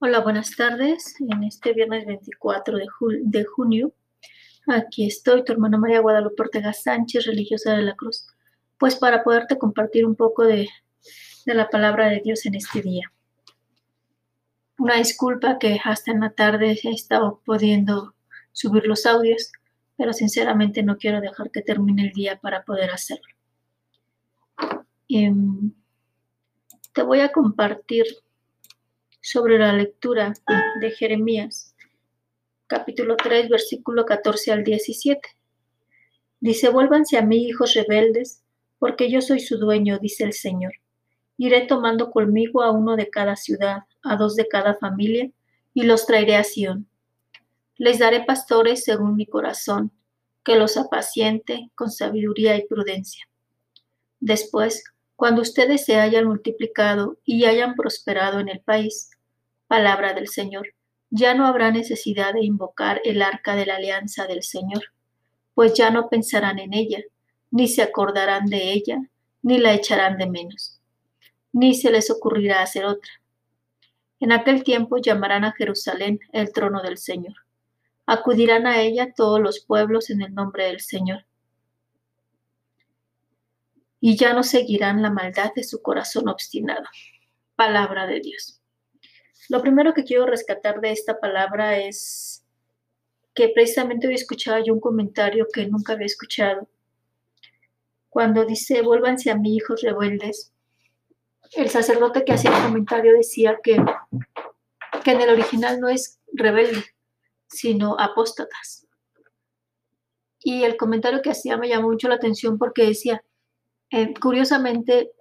Hola, buenas tardes. En este viernes 24 de, de, junio, aquí estoy, tu hermana María Guadalupe Ortega Sánchez, religiosa de la Cruz, pues para poderte compartir un poco de, la palabra de Dios en este día. Una disculpa que hasta en la tarde he estado pudiendo subir los audios, pero sinceramente no quiero dejar que termine el día para poder hacerlo. Em, te voy a compartir sobre la lectura de Jeremías, capítulo 3, versículo 14 al 17. Dice, vuélvanse a mí, hijos rebeldes, porque yo soy su dueño, dice el Señor. Iré tomando conmigo a uno de cada ciudad, a dos de cada familia, y los traeré a Sión. Les daré pastores según mi corazón, que los apaciente con sabiduría y prudencia. Después, cuando ustedes se hayan multiplicado y hayan prosperado en el país, palabra del Señor. Ya no habrá necesidad de invocar el arca de la alianza del Señor, pues ya no pensarán en ella, ni se acordarán de ella, ni la echarán de menos, ni se les ocurrirá hacer otra. En aquel tiempo llamarán a Jerusalén el trono del Señor. Acudirán a ella todos los pueblos en el nombre del Señor. Y ya no seguirán la maldad de su corazón obstinado. Palabra de Dios. Lo primero que quiero rescatar de esta palabra es que precisamente hoy escuchaba yo un comentario que nunca había escuchado. Cuando dice, vuélvanse a mí, hijos rebeldes, el sacerdote que hacía el comentario decía que, que en el original no es rebelde, sino apóstatas. Y el comentario que hacía me llamó mucho la atención porque decía, eh, curiosamente,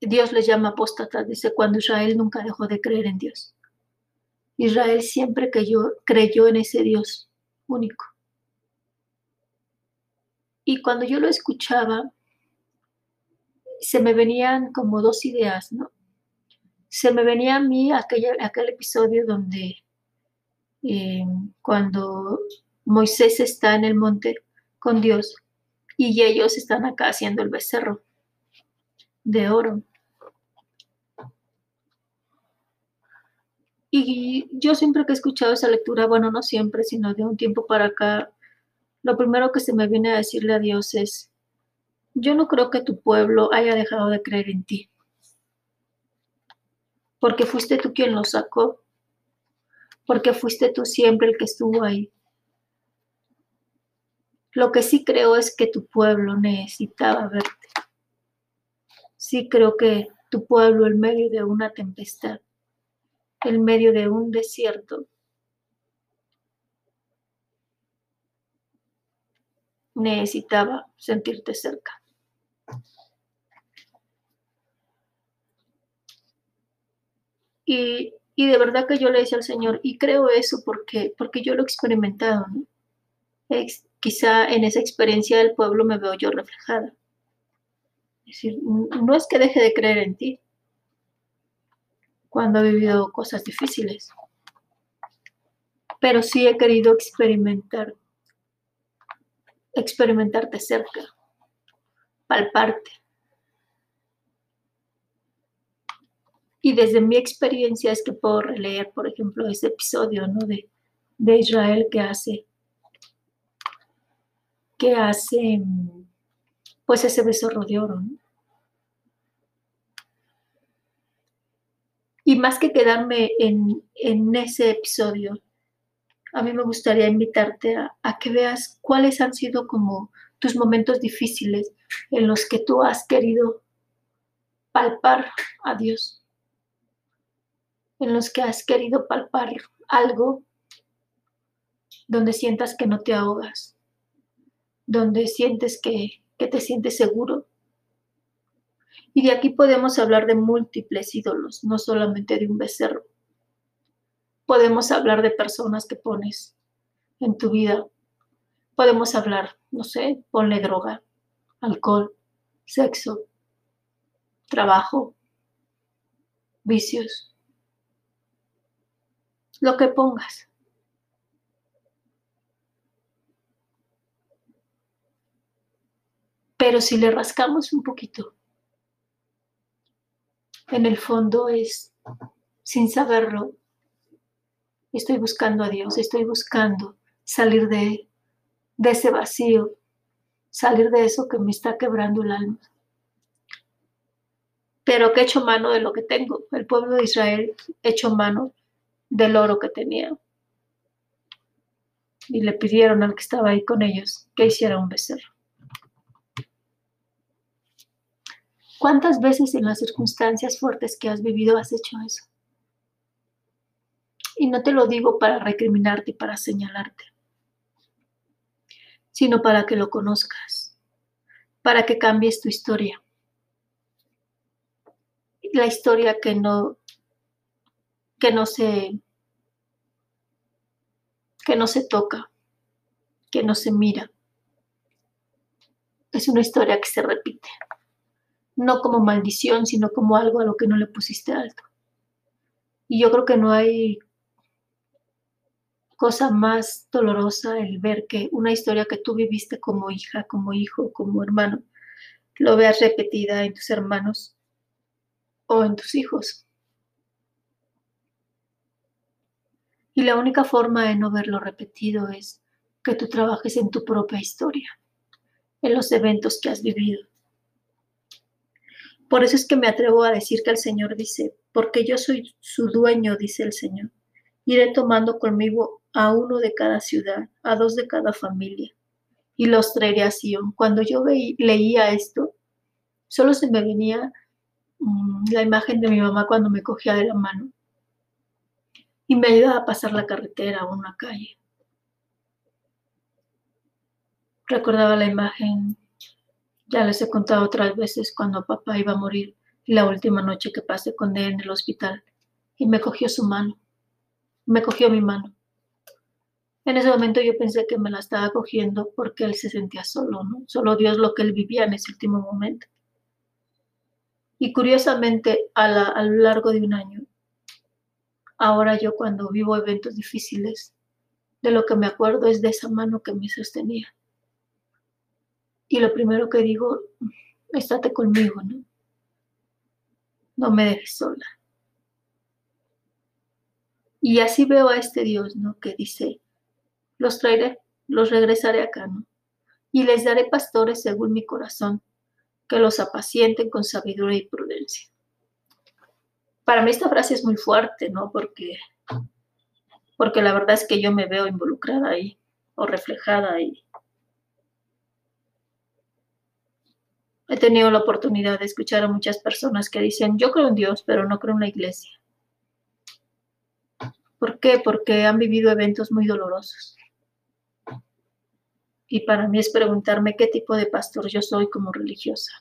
Dios les llama apóstatas, dice, cuando Israel nunca dejó de creer en Dios. Israel siempre creyó, creyó en ese Dios único. Y cuando yo lo escuchaba, se me venían como dos ideas, ¿no? Se me venía a mí aquel, aquel episodio donde eh, cuando Moisés está en el monte con Dios y ellos están acá haciendo el becerro de oro. Y yo siempre que he escuchado esa lectura, bueno, no siempre, sino de un tiempo para acá, lo primero que se me viene a decirle a Dios es, yo no creo que tu pueblo haya dejado de creer en ti, porque fuiste tú quien lo sacó, porque fuiste tú siempre el que estuvo ahí. Lo que sí creo es que tu pueblo necesitaba verte. Sí creo que tu pueblo en medio de una tempestad en medio de un desierto. Necesitaba sentirte cerca. Y, de verdad que yo le decía al Señor, y creo eso porque, porque yo lo he experimentado, ¿no? Quizá en esa experiencia del pueblo me veo yo reflejada. Es decir, no es que deje de creer en ti, cuando he vivido cosas difíciles. Pero sí he querido experimentar, experimentarte cerca, palparte. Y desde mi experiencia es que puedo releer, por ejemplo, ese episodio ¿no? de, de Israel que hace, que hace, pues ese becerro de oro. Y más que quedarme en, ese episodio, a mí me gustaría invitarte a, a, que veas cuáles han sido como tus momentos difíciles en los que tú has querido palpar a Dios, en los que has querido palpar algo donde sientas que no te ahogas, donde sientes que, que te sientes seguro, y de aquí podemos hablar de múltiples ídolos, no solamente de un becerro. Podemos hablar de personas que pones en tu vida. Podemos hablar, no sé, ponle droga, alcohol, sexo, trabajo, vicios, lo que pongas. Pero si le rascamos un poquito, en el fondo es sin saberlo, estoy buscando a Dios, estoy buscando salir de, de ese vacío, salir de eso que me está quebrando el alma. Pero que he hecho mano de lo que tengo. El pueblo de Israel hecho mano del oro que tenía. Y le pidieron al que estaba ahí con ellos que hiciera un becerro. ¿Cuántas veces en las circunstancias fuertes que has vivido has hecho eso? Y no te lo digo para recriminarte y para señalarte, sino para que lo conozcas, para que cambies tu historia. La historia que no, que no se, que no se toca, que no se mira. Es una historia que se repite no como maldición, sino como algo a lo que no le pusiste alto. Y yo creo que no hay cosa más dolorosa el ver que una historia que tú viviste como hija, como hijo, como hermano, lo veas repetida en tus hermanos o en tus hijos. Y la única forma de no verlo repetido es que tú trabajes en tu propia historia, en los eventos que has vivido. Por eso es que me atrevo a decir que el Señor dice, porque yo soy su dueño, dice el Señor. Iré tomando conmigo a uno de cada ciudad, a dos de cada familia, y los traeré a Sion. Cuando yo leía esto, solo se me venía mm, la imagen de mi mamá cuando me cogía de la mano y me ayudaba a pasar la carretera o una calle. Recordaba la imagen ya les he contado otras veces cuando papá iba a morir la última noche que pasé con él en el hospital y me cogió su mano, me cogió mi mano. En ese momento yo pensé que me la estaba cogiendo porque él se sentía solo, ¿no? Solo Dios lo que él vivía en ese último momento. Y curiosamente, a, a lo largo de un año, ahora yo cuando vivo eventos difíciles, de lo que me acuerdo es de esa mano que me sostenía. Y lo primero que digo, estate conmigo, ¿no? No me dejes sola. Y así veo a este Dios, ¿no? Que dice, los traeré, los regresaré acá, ¿no? Y les daré pastores según mi corazón, que los apacienten con sabiduría y prudencia. Para mí esta frase es muy fuerte, ¿no? Porque, porque la verdad es que yo me veo involucrada ahí o reflejada ahí. He tenido la oportunidad de escuchar a muchas personas que dicen, yo creo en Dios, pero no creo en la iglesia. ¿Por qué? Porque han vivido eventos muy dolorosos. Y para mí es preguntarme qué tipo de pastor yo soy como religiosa.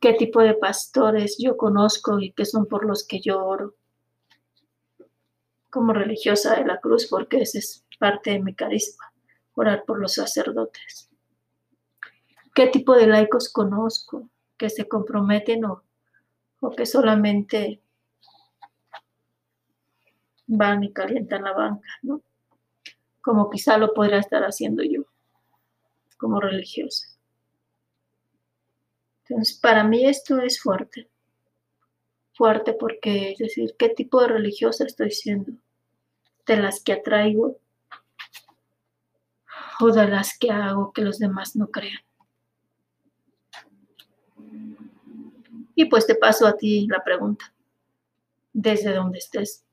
¿Qué tipo de pastores yo conozco y qué son por los que yo oro? Como religiosa de la cruz, porque ese es parte de mi carisma, orar por los sacerdotes qué tipo de laicos conozco que se comprometen o, o que solamente van y calientan la banca, ¿no? Como quizá lo podría estar haciendo yo, como religiosa. Entonces, para mí esto es fuerte. Fuerte porque, es decir, ¿qué tipo de religiosa estoy siendo? ¿De las que atraigo o de las que hago que los demás no crean? Y pues te paso a ti la pregunta, desde donde estés,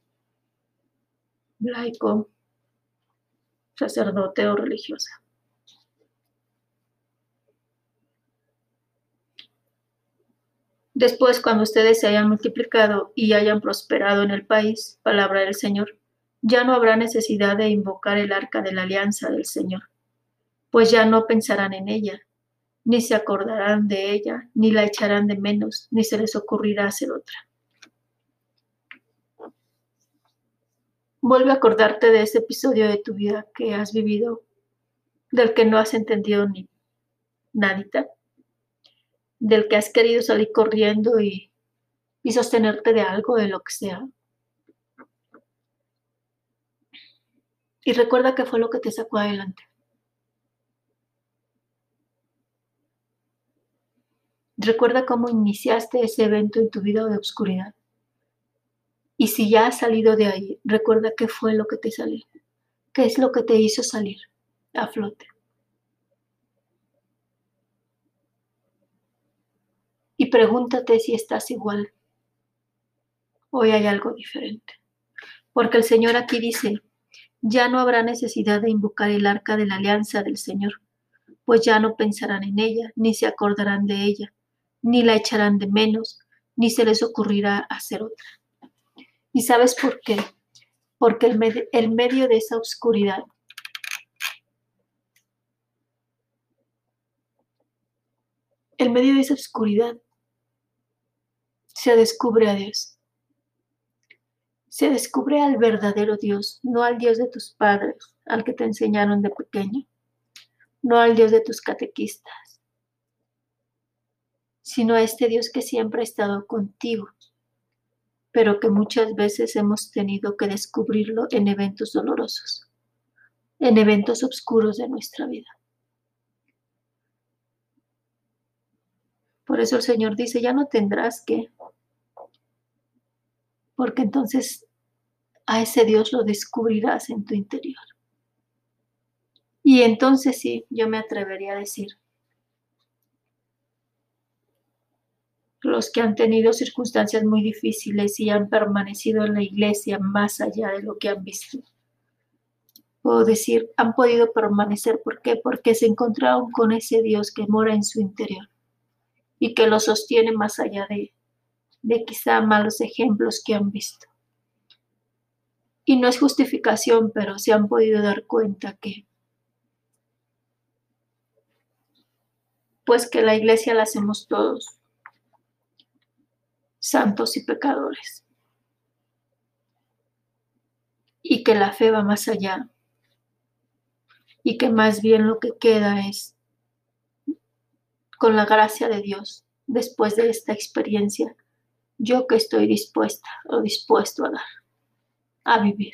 laico, sacerdote o religiosa. Después, cuando ustedes se hayan multiplicado y hayan prosperado en el país, palabra del Señor, ya no habrá necesidad de invocar el arca de la alianza del Señor, pues ya no pensarán en ella, ni se acordarán de ella, ni la echarán de menos, ni se les ocurrirá hacer otra. Vuelve a acordarte de ese episodio de tu vida que has vivido, del que no has entendido ni nadita, del que has querido salir corriendo y, y sostenerte de algo, de lo que sea. Y recuerda que fue lo que te sacó adelante. Recuerda cómo iniciaste ese evento en tu vida de oscuridad. Y si ya has salido de ahí, recuerda qué fue lo que te salió, qué es lo que te hizo salir a flote. Y pregúntate si estás igual. Hoy hay algo diferente. Porque el Señor aquí dice, ya no habrá necesidad de invocar el arca de la alianza del Señor, pues ya no pensarán en ella, ni se acordarán de ella, ni la echarán de menos, ni se les ocurrirá hacer otra. ¿Y sabes por qué? Porque el, medio de esa oscuridad el medio de esa oscuridad se descubre a Dios. Se descubre al verdadero Dios, no al Dios de tus padres, al que te enseñaron de pequeño, no al Dios de tus catequistas, sino a este Dios que siempre ha estado contigo, pero que muchas veces hemos tenido que descubrirlo en eventos dolorosos, en eventos oscuros de nuestra vida. Por eso el Señor dice, ya no tendrás que, porque entonces a ese Dios lo descubrirás en tu interior. Y entonces sí, yo me atrevería a decir, los que han tenido circunstancias muy difíciles y han permanecido en la iglesia más allá de lo que han visto. Puedo decir, han podido permanecer. ¿Por qué? Porque se encontraron con ese Dios que mora en su interior y que lo sostiene más allá de, de quizá malos ejemplos que han visto. Y no es justificación, pero se han podido dar cuenta que, pues que la iglesia la hacemos todos, santos y pecadores. Y que la fe va más allá. Y que más bien lo que queda es con la gracia de Dios, después de esta experiencia, yo que estoy dispuesta o dispuesto a dar, a vivir.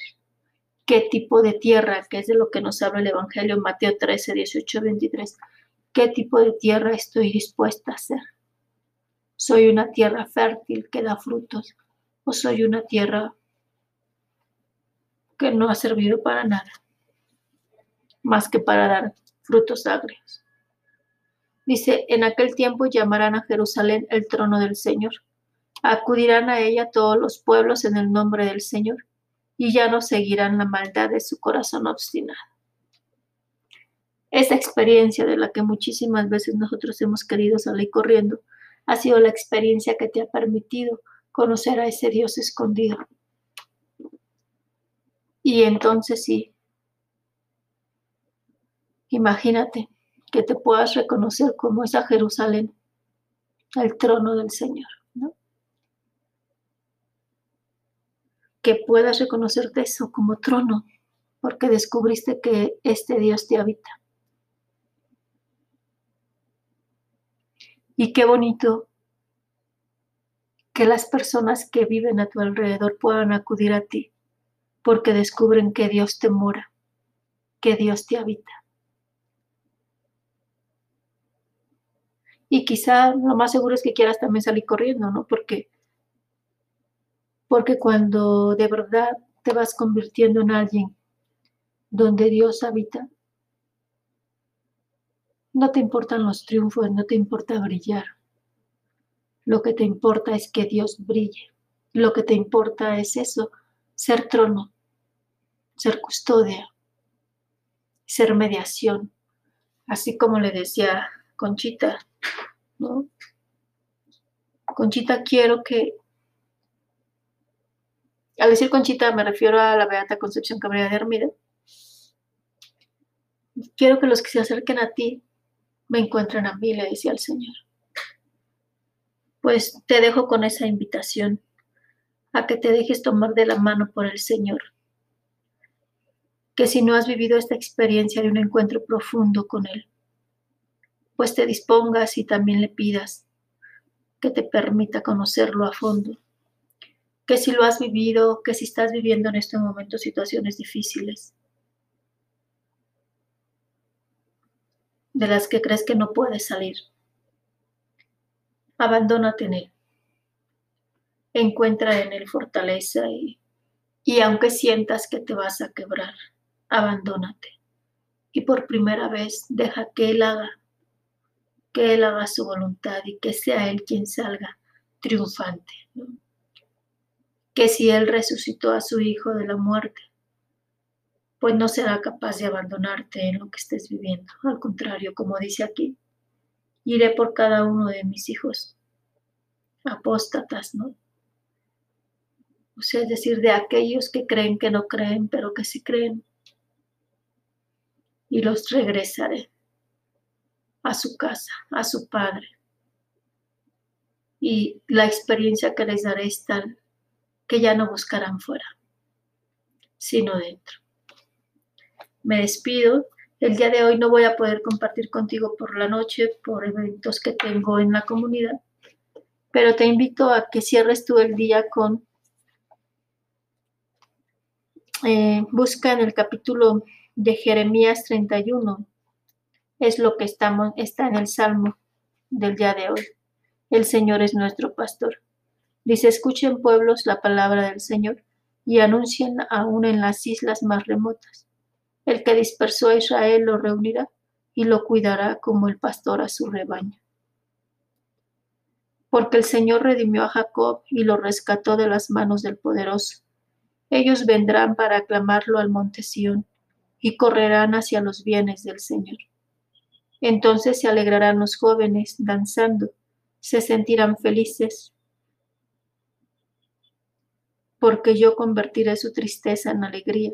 ¿Qué tipo de tierra, que es de lo que nos habla el Evangelio Mateo 13, 18, 23? ¿Qué tipo de tierra estoy dispuesta a ser? ¿Soy una tierra fértil que da frutos o soy una tierra que no ha servido para nada, más que para dar frutos agrios? Dice, en aquel tiempo llamarán a Jerusalén el trono del Señor. Acudirán a ella todos los pueblos en el nombre del Señor, y ya no seguirán la maldad de su corazón obstinado. Esta experiencia de la que muchísimas veces nosotros hemos querido salir corriendo, ha sido la experiencia que te ha permitido conocer a ese Dios escondido. Y entonces sí, imagínate, que te puedas reconocer como esa Jerusalén, el trono del Señor, ¿no? Que puedas reconocerte eso como trono, porque descubriste que este Dios te habita. Y qué bonito que las personas que viven a tu alrededor puedan acudir a ti, porque descubren que Dios te mora, que Dios te habita. Y quizá lo más seguro es que quieras también salir corriendo, ¿no? Porque, porque cuando de verdad te vas convirtiendo en alguien donde Dios habita, no te importan los triunfos, no te importa brillar. Lo que te importa es que Dios brille. Lo que te importa es eso, ser trono, ser custodia, ser mediación. Así como le decía Conchita, ¿no? Conchita, quiero que, al decir Conchita me refiero a la Beata Concepción Cabrera de Hermida, quiero que los que se acerquen a ti me encuentren a mí, le decía el Señor. Pues te dejo con esa invitación a que te dejes tomar de la mano por el Señor. Que si no has vivido esta experiencia de un encuentro profundo con Él, pues te dispongas y también le pidas que te permita conocerlo a fondo. Que si lo has vivido, que si estás viviendo en este momento situaciones difíciles, de las que crees que no puedes salir, abandónate en él. encuentra en él fortaleza y, y aunque sientas que te vas a quebrar, abandónate. Y por primera vez deja que Él haga, que Él haga su voluntad y que sea Él quien salga triunfante. Que si Él resucitó a su Hijo de la muerte, pues no será capaz de abandonarte en lo que estés viviendo. Al contrario, como dice aquí, iré por cada uno de mis hijos apóstatas, ¿no? O sea, es decir, de aquellos que creen que no creen, pero que sí creen. Y los regresaré a su casa, a su padre. Y la experiencia que les daré es tal que ya no buscarán fuera, sino dentro me despido. El día de hoy no voy a poder compartir contigo por la noche por eventos que tengo en la comunidad, pero te invito a que cierres tú el día con, eh, busca en el capítulo de Jeremías 31, es lo que estamos, está en el Salmo del día de hoy. El Señor es nuestro pastor. Dice, escuchen pueblos la palabra del Señor y anuncien aún en las islas más remotas. El que dispersó a Israel lo reunirá y lo cuidará como el pastor a su rebaño. Porque el Señor redimió a Jacob y lo rescató de las manos del poderoso. Ellos vendrán para aclamarlo al monte Sión y correrán hacia los bienes del Señor. Entonces se alegrarán los jóvenes danzando, se sentirán felices, porque yo convertiré su tristeza en alegría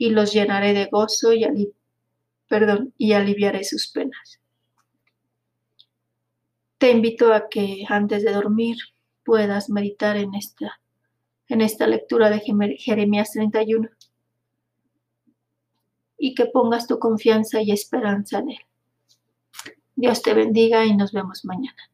y los llenaré de gozo y, aliviaré sus penas. Te invito a que antes de dormir puedas meditar en esta, en esta lectura de Jeremías 31 y que pongas tu confianza y esperanza en Él. Dios te bendiga y nos vemos mañana.